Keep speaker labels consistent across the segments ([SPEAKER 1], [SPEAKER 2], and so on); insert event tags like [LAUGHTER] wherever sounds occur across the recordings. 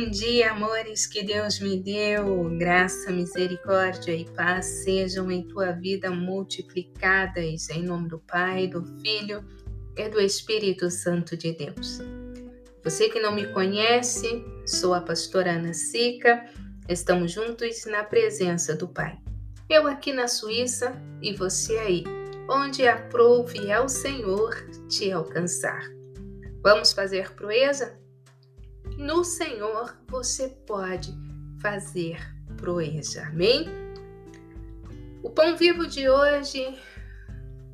[SPEAKER 1] Bom dia, amores, que Deus me deu. Graça, misericórdia e paz sejam em tua vida multiplicadas em nome do Pai, do Filho e do Espírito Santo de Deus. Você que não me conhece, sou a pastora Ana Sica. Estamos juntos na presença do Pai. Eu aqui na Suíça e você aí, onde aprove ao Senhor te alcançar. Vamos fazer proeza? No Senhor você pode fazer proeza. Amém? O pão vivo de hoje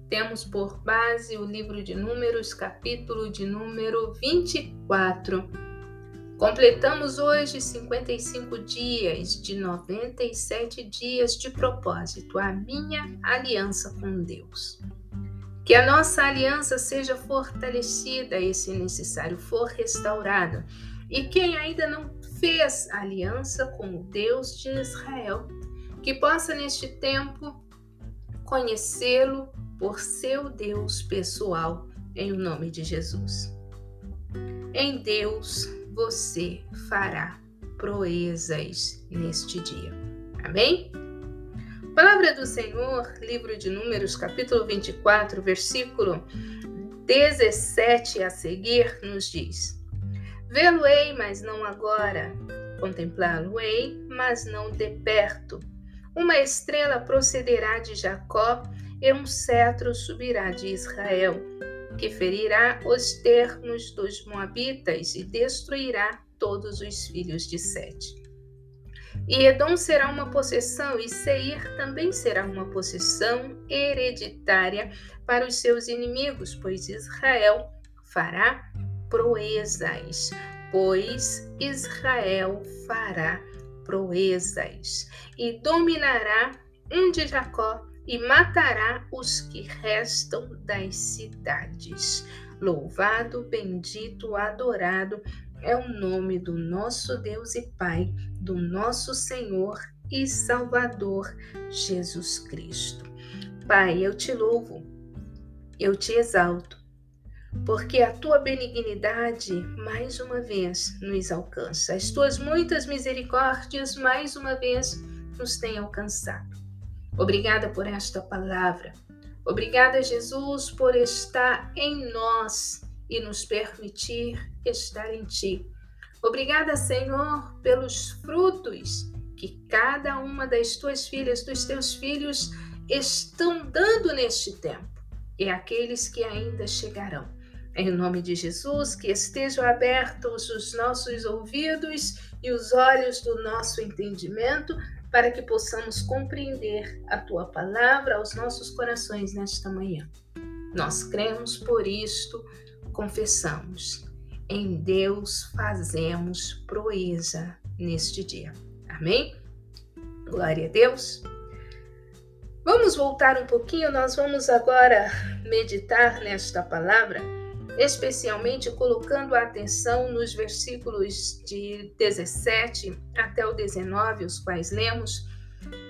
[SPEAKER 1] temos por base o livro de Números, capítulo de número 24. Completamos hoje 55 dias de 97 dias de propósito, a minha aliança com Deus. Que a nossa aliança seja fortalecida e, se necessário, for restaurada e quem ainda não fez aliança com o Deus de Israel, que possa neste tempo conhecê-lo por seu Deus pessoal, em nome de Jesus. Em Deus você fará proezas neste dia. Amém? Palavra do Senhor, livro de Números, capítulo 24, versículo 17 a seguir, nos diz: Vê-lo-ei, mas não agora. Contemplá-lo-ei, mas não de perto. Uma estrela procederá de Jacó e um cetro subirá de Israel, que ferirá os termos dos Moabitas e destruirá todos os filhos de Sete. E Edom será uma possessão, e Seir também será uma possessão hereditária para os seus inimigos, pois Israel fará proezas, pois Israel fará proezas e dominará um de Jacó e matará os que restam das cidades. Louvado, bendito, adorado é o nome do nosso Deus e Pai, do nosso Senhor e Salvador Jesus Cristo. Pai, eu te louvo, eu te exalto porque a tua benignidade mais uma vez nos alcança. As tuas muitas misericórdias mais uma vez nos têm alcançado. Obrigada por esta palavra. Obrigada, Jesus, por estar em nós e nos permitir estar em ti. Obrigada, Senhor, pelos frutos que cada uma das tuas filhas, dos teus filhos, estão dando neste tempo e aqueles que ainda chegarão. Em nome de Jesus, que estejam abertos os nossos ouvidos e os olhos do nosso entendimento, para que possamos compreender a tua palavra aos nossos corações nesta manhã. Nós cremos por isto, confessamos. Em Deus fazemos proeza neste dia. Amém? Glória a Deus. Vamos voltar um pouquinho, nós vamos agora meditar nesta palavra especialmente colocando a atenção nos versículos de 17 até o 19, os quais lemos,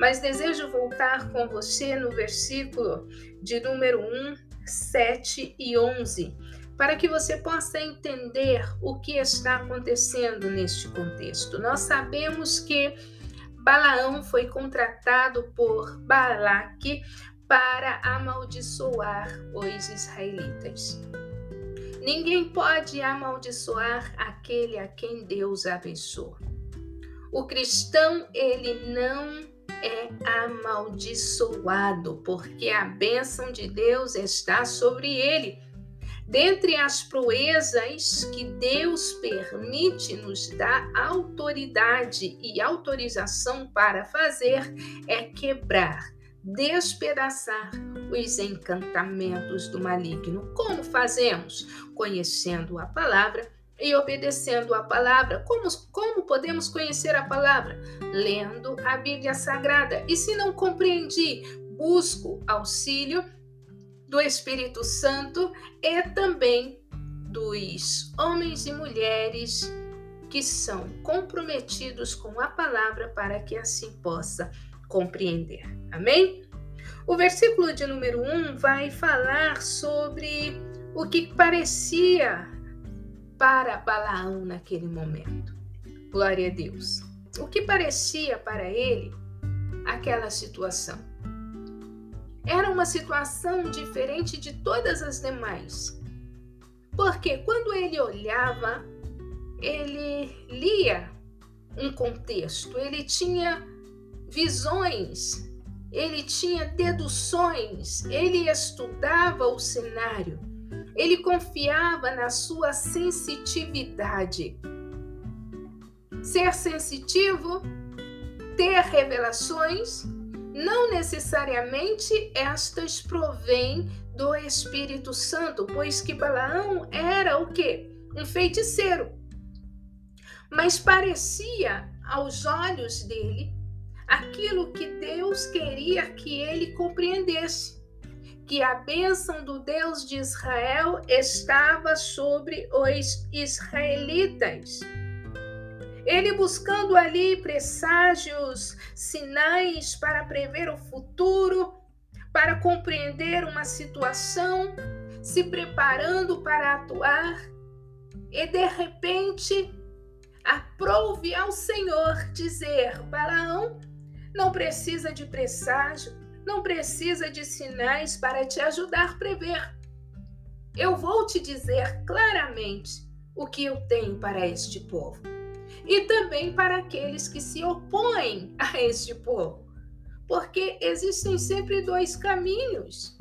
[SPEAKER 1] mas desejo voltar com você no versículo de número 1, 7 e 11, para que você possa entender o que está acontecendo neste contexto. Nós sabemos que Balaão foi contratado por Balaque para amaldiçoar os israelitas. Ninguém pode amaldiçoar aquele a quem Deus abençoa. O cristão, ele não é amaldiçoado, porque a bênção de Deus está sobre ele. Dentre as proezas que Deus permite nos dar autoridade e autorização para fazer é quebrar despedaçar os encantamentos do maligno. Como fazemos? Conhecendo a palavra e obedecendo a palavra. Como, como podemos conhecer a palavra? Lendo a Bíblia Sagrada. E se não compreendi, busco auxílio do Espírito Santo e também dos homens e mulheres que são comprometidos com a palavra para que assim possa compreender. Amém? O versículo de número 1 vai falar sobre o que parecia para Balaão naquele momento. Glória a Deus. O que parecia para ele aquela situação? Era uma situação diferente de todas as demais. Porque quando ele olhava, ele lia um contexto, ele tinha visões, ele tinha deduções, ele estudava o cenário, ele confiava na sua sensitividade. Ser sensitivo, ter revelações, não necessariamente estas provêm do Espírito Santo, pois que Balaão era o quê? Um feiticeiro. Mas parecia aos olhos dele aquilo que Deus queria que ele compreendesse, que a bênção do Deus de Israel estava sobre os israelitas. Ele buscando ali presságios, sinais para prever o futuro, para compreender uma situação, se preparando para atuar, e de repente aprove ao Senhor dizer: Balaão não precisa de presságio, não precisa de sinais para te ajudar a prever. Eu vou te dizer claramente o que eu tenho para este povo e também para aqueles que se opõem a este povo, porque existem sempre dois caminhos.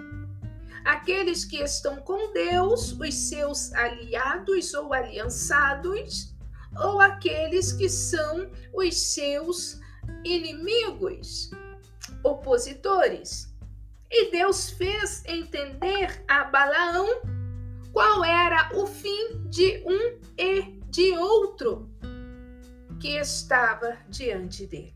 [SPEAKER 1] Aqueles que estão com Deus, os seus aliados ou aliançados, ou aqueles que são os seus inimigos, opositores. E Deus fez entender a Balaão qual era o fim de um e de outro que estava diante dele.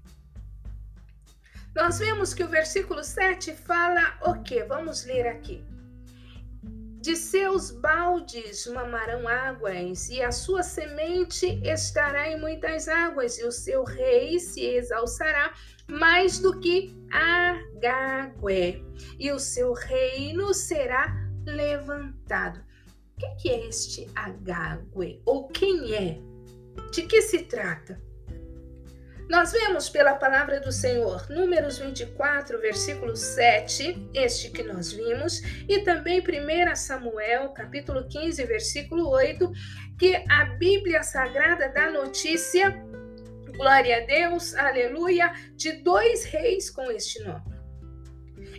[SPEAKER 1] Nós vemos que o versículo 7 fala o quê? Vamos ler aqui. De seus baldes mamarão águas, e a sua semente estará em muitas águas, e o seu rei se exalçará mais do que Agague, e o seu reino será levantado. O que é este Agague? Ou quem é de que se trata? Nós vemos pela palavra do Senhor, Números 24, versículo 7, este que nós vimos, e também 1 Samuel, capítulo 15, versículo 8, que a Bíblia Sagrada dá notícia, glória a Deus, aleluia, de dois reis com este nome.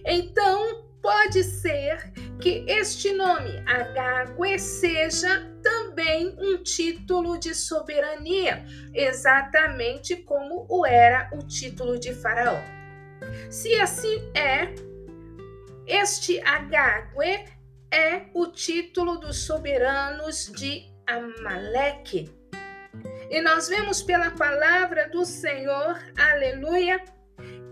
[SPEAKER 1] Então, pode ser que este nome, Agagüe, seja também um título de soberania, exatamente como o era o título de Faraó. Se assim é, este Agagüe é o título dos soberanos de Amaleque. E nós vemos pela palavra do Senhor, aleluia,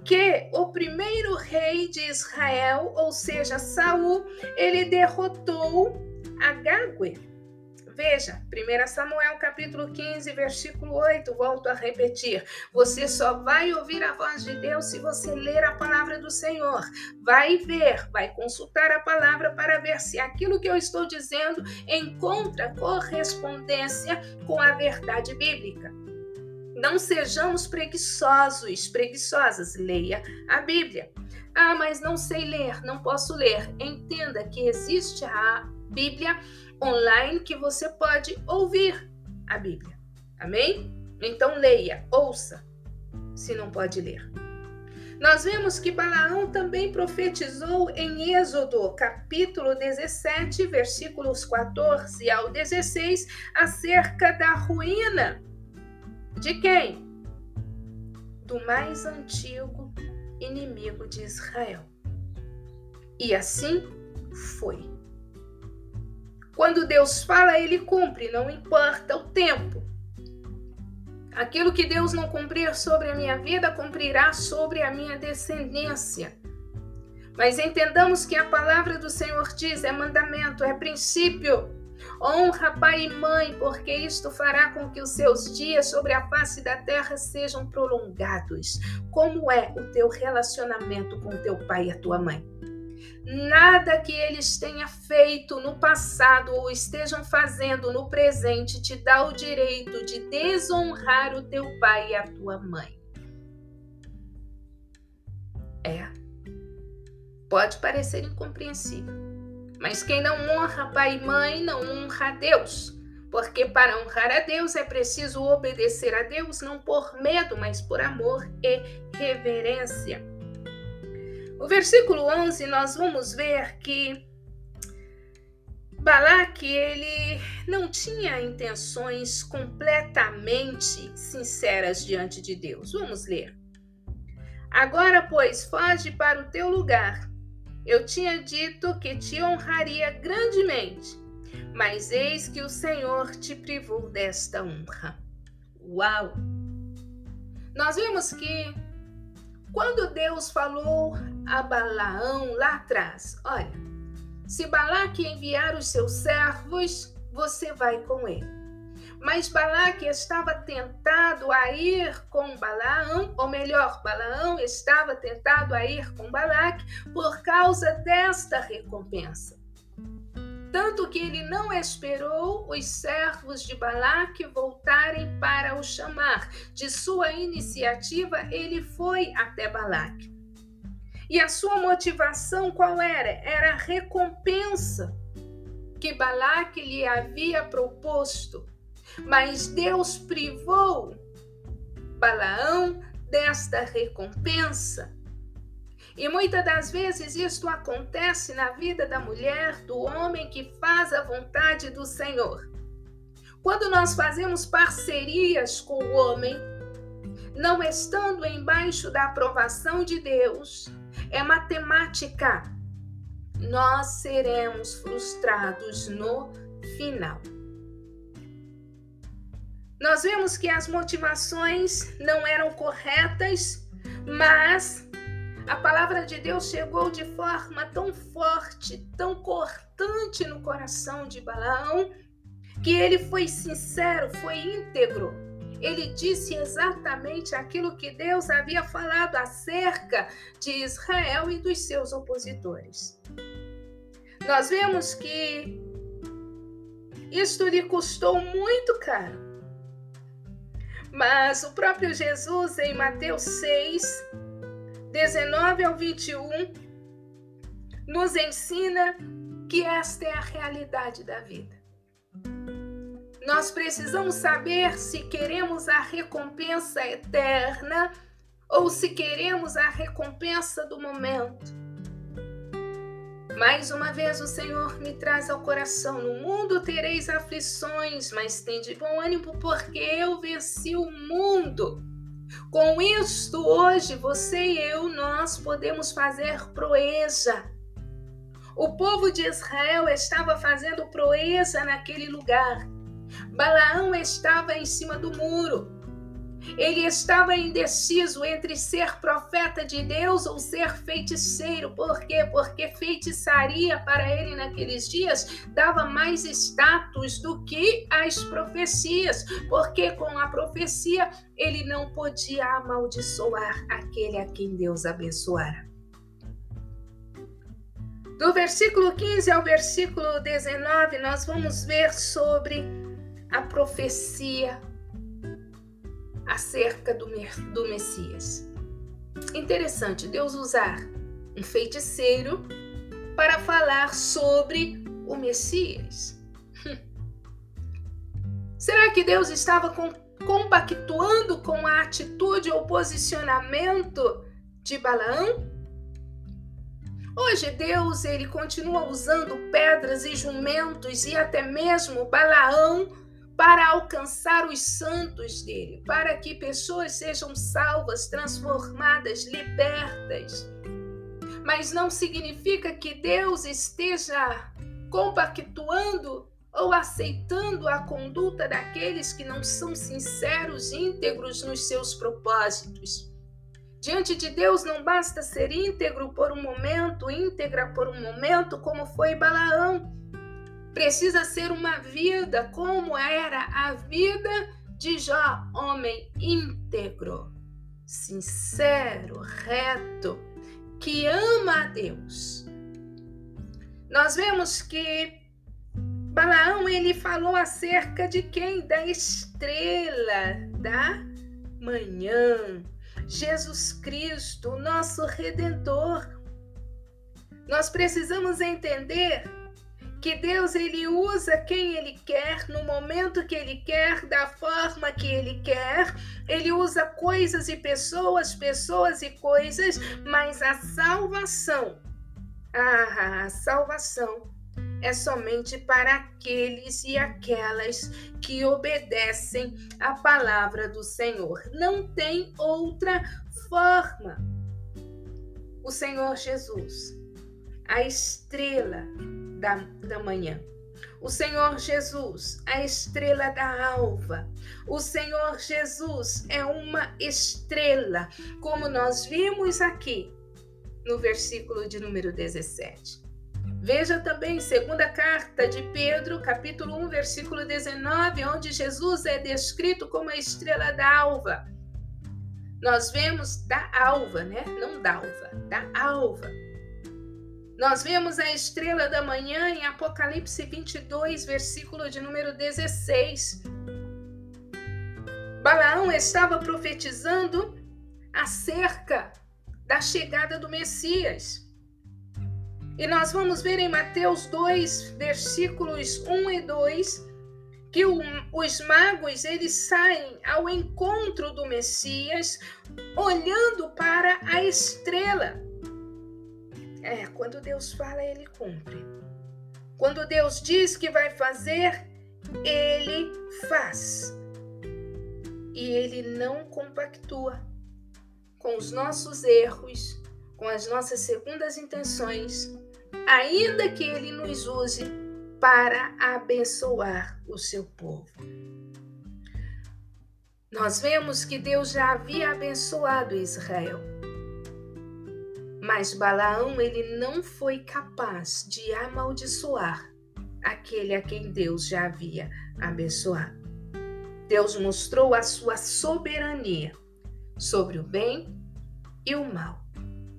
[SPEAKER 1] que o primeiro rei de Israel, ou seja, Saul, ele derrotou Agagüe. Veja, 1 Samuel capítulo 15, versículo 8, volto a repetir. Você só vai ouvir a voz de Deus se você ler a palavra do Senhor. Vai ver, vai consultar a palavra para ver se aquilo que eu estou dizendo encontra correspondência com a verdade bíblica. Não sejamos preguiçosos, preguiçosas. Leia a Bíblia. Ah, mas não sei ler, não posso ler. Entenda que existe a Bíblia online que você pode ouvir a Bíblia. Amém? Então leia, ouça, se não pode ler. Nós vemos que Balaão também profetizou em Êxodo, capítulo 17, versículos 14 ao 16, acerca da ruína. De quem? Do mais antigo inimigo de Israel. E assim foi. Quando Deus fala, ele cumpre, não importa o tempo. Aquilo que Deus não cumprir sobre a minha vida, cumprirá sobre a minha descendência. Mas entendamos que a palavra do Senhor diz: é mandamento, é princípio. Honra pai e mãe, porque isto fará com que os seus dias sobre a face da terra sejam prolongados. Como é o teu relacionamento com teu pai e a tua mãe? Nada que eles tenham feito no passado ou estejam fazendo no presente te dá o direito de desonrar o teu pai e a tua mãe. É. Pode parecer incompreensível, mas quem não honra pai e mãe não honra a Deus. Porque para honrar a Deus é preciso obedecer a Deus não por medo, mas por amor e reverência. O versículo 11 nós vamos ver que Balaque ele não tinha intenções completamente sinceras diante de Deus. Vamos ler. Agora, pois, foge para o teu lugar. Eu tinha dito que te honraria grandemente, mas eis que o Senhor te privou desta honra. Uau! Nós vemos que quando Deus falou a Balaão lá atrás: Olha, se Balaque enviar os seus servos, você vai com ele. Mas Balaque estava tentado a ir com Balaão, ou melhor, Balaão estava tentado a ir com Balaque por causa desta recompensa. Tanto que ele não esperou os servos de Balaque voltarem para o chamar. De sua iniciativa, ele foi até Balaque. E a sua motivação qual era? Era a recompensa que Balaque lhe havia proposto. Mas Deus privou Balaão desta recompensa e muitas das vezes isto acontece na vida da mulher, do homem que faz a vontade do Senhor. Quando nós fazemos parcerias com o homem, não estando embaixo da aprovação de Deus, é matemática. Nós seremos frustrados no final. Nós vemos que as motivações não eram corretas, mas a palavra de Deus chegou de forma tão forte, tão cortante no coração de Balaão, que ele foi sincero, foi íntegro. Ele disse exatamente aquilo que Deus havia falado acerca de Israel e dos seus opositores. Nós vemos que isto lhe custou muito caro. Mas o próprio Jesus, em Mateus 6, 19 ao 21, nos ensina que esta é a realidade da vida. Nós precisamos saber se queremos a recompensa eterna ou se queremos a recompensa do momento. Mais uma vez o Senhor me traz ao coração: no mundo tereis aflições, mas tende bom ânimo, porque eu venci o mundo. Com isto, hoje, você e eu, nós podemos fazer proeza. O povo de Israel estava fazendo proeza naquele lugar. Balaão estava em cima do muro. Ele estava indeciso entre ser profeta de Deus ou ser feiticeiro. Por quê? Porque feitiçaria para ele naqueles dias dava mais status do que as profecias. Porque com a profecia ele não podia amaldiçoar aquele a quem Deus abençoara. Do versículo 15 ao versículo 19, nós vamos ver sobre a profecia acerca do, do Messias. Interessante Deus usar um feiticeiro para falar sobre o Messias. [LAUGHS] Será que Deus estava com, compactuando com a atitude ou posicionamento de Balaão? Hoje Deus ele continua usando pedras e jumentos e até mesmo Balaão para alcançar os santos dele, para que pessoas sejam salvas, transformadas, libertas. Mas não significa que Deus esteja compactuando ou aceitando a conduta daqueles que não são sinceros, íntegros nos seus propósitos. Diante de Deus não basta ser íntegro por um momento, íntegra por um momento, como foi Balaão. Precisa ser uma vida como era a vida de Jó, homem íntegro, sincero, reto, que ama a Deus, nós vemos que Balaão ele falou acerca de quem? Da estrela da manhã. Jesus Cristo, nosso redentor. Nós precisamos entender que Deus ele usa quem ele quer, no momento que ele quer, da forma que ele quer. Ele usa coisas e pessoas, pessoas e coisas, mas a salvação, ah, a salvação é somente para aqueles e aquelas que obedecem à palavra do Senhor. Não tem outra forma. O Senhor Jesus, a estrela da, da manhã. O Senhor Jesus, a estrela da alva. O Senhor Jesus é uma estrela, como nós vimos aqui no versículo de número 17. Veja também segunda carta de Pedro, capítulo 1, versículo 19, onde Jesus é descrito como a estrela da alva. Nós vemos da alva, né? Não da alva, da alva. Nós vemos a estrela da manhã em Apocalipse 22, versículo de número 16. Balaão estava profetizando acerca da chegada do Messias. E nós vamos ver em Mateus 2, versículos 1 e 2, que o, os magos eles saem ao encontro do Messias, olhando para a estrela. É, quando Deus fala, ele cumpre. Quando Deus diz que vai fazer, ele faz. E ele não compactua com os nossos erros, com as nossas segundas intenções, ainda que ele nos use para abençoar o seu povo. Nós vemos que Deus já havia abençoado Israel mas Balaão ele não foi capaz de amaldiçoar aquele a quem Deus já havia abençoado. Deus mostrou a sua soberania sobre o bem e o mal.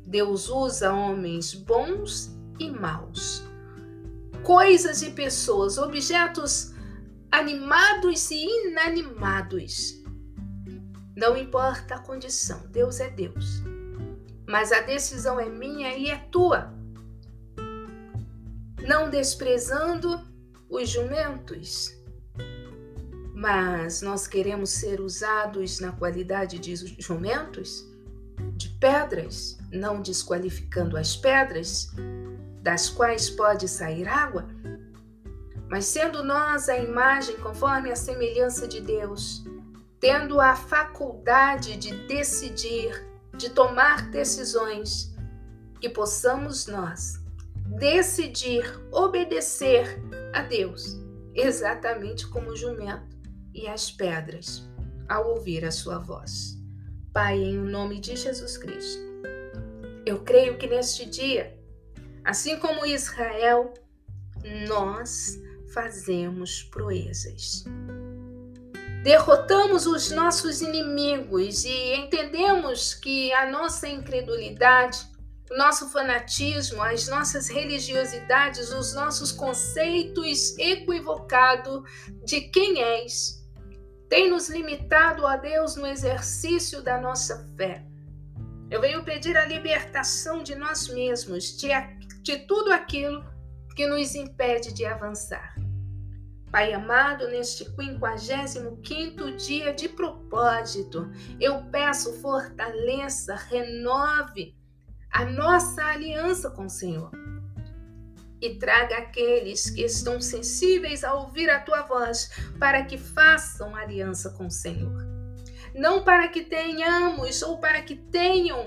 [SPEAKER 1] Deus usa homens bons e maus, coisas e pessoas, objetos animados e inanimados. Não importa a condição, Deus é Deus mas a decisão é minha e é tua. Não desprezando os jumentos, mas nós queremos ser usados na qualidade de jumentos, de pedras, não desqualificando as pedras, das quais pode sair água, mas sendo nós a imagem conforme a semelhança de Deus, tendo a faculdade de decidir de tomar decisões, que possamos nós decidir obedecer a Deus, exatamente como o jumento e as pedras, ao ouvir a sua voz. Pai, em nome de Jesus Cristo, eu creio que neste dia, assim como Israel, nós fazemos proezas derrotamos os nossos inimigos e entendemos que a nossa incredulidade, o nosso fanatismo, as nossas religiosidades, os nossos conceitos equivocados de quem és, tem nos limitado a Deus no exercício da nossa fé. Eu venho pedir a libertação de nós mesmos, de, de tudo aquilo que nos impede de avançar. Pai amado, neste 55 dia de propósito, eu peço fortaleça, renove a nossa aliança com o Senhor. E traga aqueles que estão sensíveis a ouvir a tua voz, para que façam aliança com o Senhor. Não para que tenhamos ou para que tenham,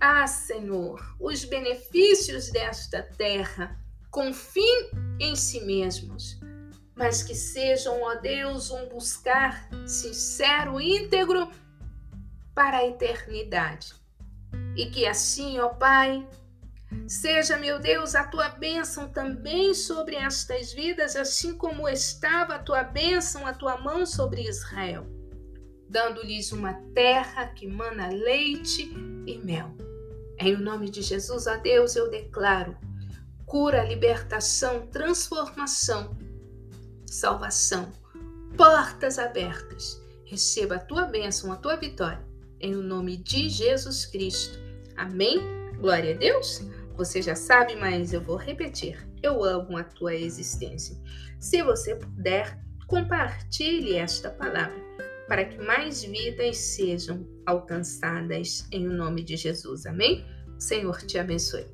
[SPEAKER 1] ah, Senhor, os benefícios desta terra, com fim em si mesmos mas que sejam, ó Deus, um buscar sincero, íntegro para a eternidade. E que assim, ó Pai, seja, meu Deus, a tua bênção também sobre estas vidas, assim como estava a tua bênção, a tua mão sobre Israel, dando-lhes uma terra que mana leite e mel. Em nome de Jesus, ó Deus, eu declaro cura, libertação, transformação, salvação, portas abertas. Receba a tua bênção, a tua vitória, em o nome de Jesus Cristo. Amém? Glória a Deus. Você já sabe, mas eu vou repetir. Eu amo a tua existência. Se você puder, compartilhe esta palavra para que mais vidas sejam alcançadas em nome de Jesus. Amém? Senhor te abençoe.